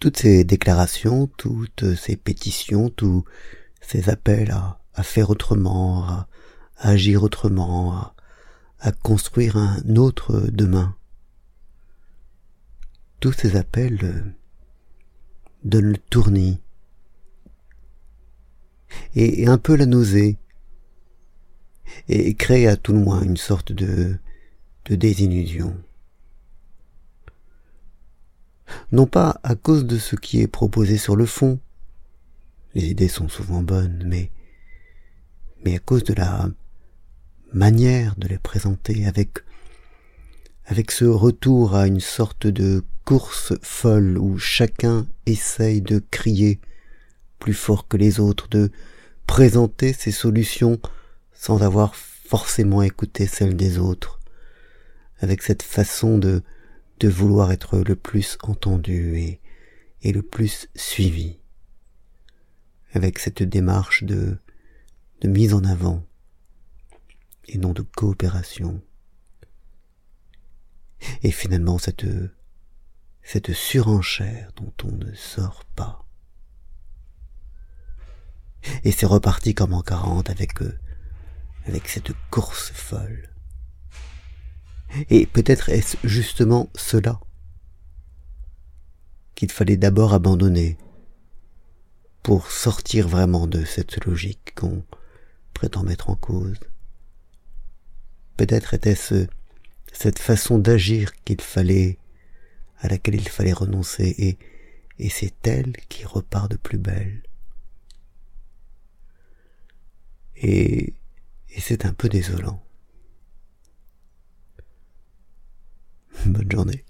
toutes ces déclarations, toutes ces pétitions, tous ces appels à, faire autrement, à, agir autrement, à, construire un autre demain. Tous ces appels euh, donnent le tournis et, un peu la nausée et créent à tout le moins une sorte de désillusion. Non pas à cause de ce qui est proposé sur le fond, les idées sont souvent bonnes, mais, mais à cause de la manière de les présenter avec, avec ce retour à une sorte de course folle où chacun essaye de crier plus fort que les autres, de présenter ses solutions sans avoir forcément écouté celles des autres, avec cette façon de, de vouloir être le plus entendu et, et le plus suivi, avec cette démarche de, de mise en avant et non de coopération. Et finalement cette, cette surenchère dont on ne sort pas. Et c'est reparti comme en quarante avec, eux, avec cette course folle. Et peut-être est-ce justement cela qu'il fallait d'abord abandonner pour sortir vraiment de cette logique qu'on prétend mettre en cause. Peut-être était-ce cette façon d'agir qu'il fallait, à laquelle il fallait renoncer, et, et c'est elle qui repart de plus belle. Et, et c'est un peu désolant. Bonne journée.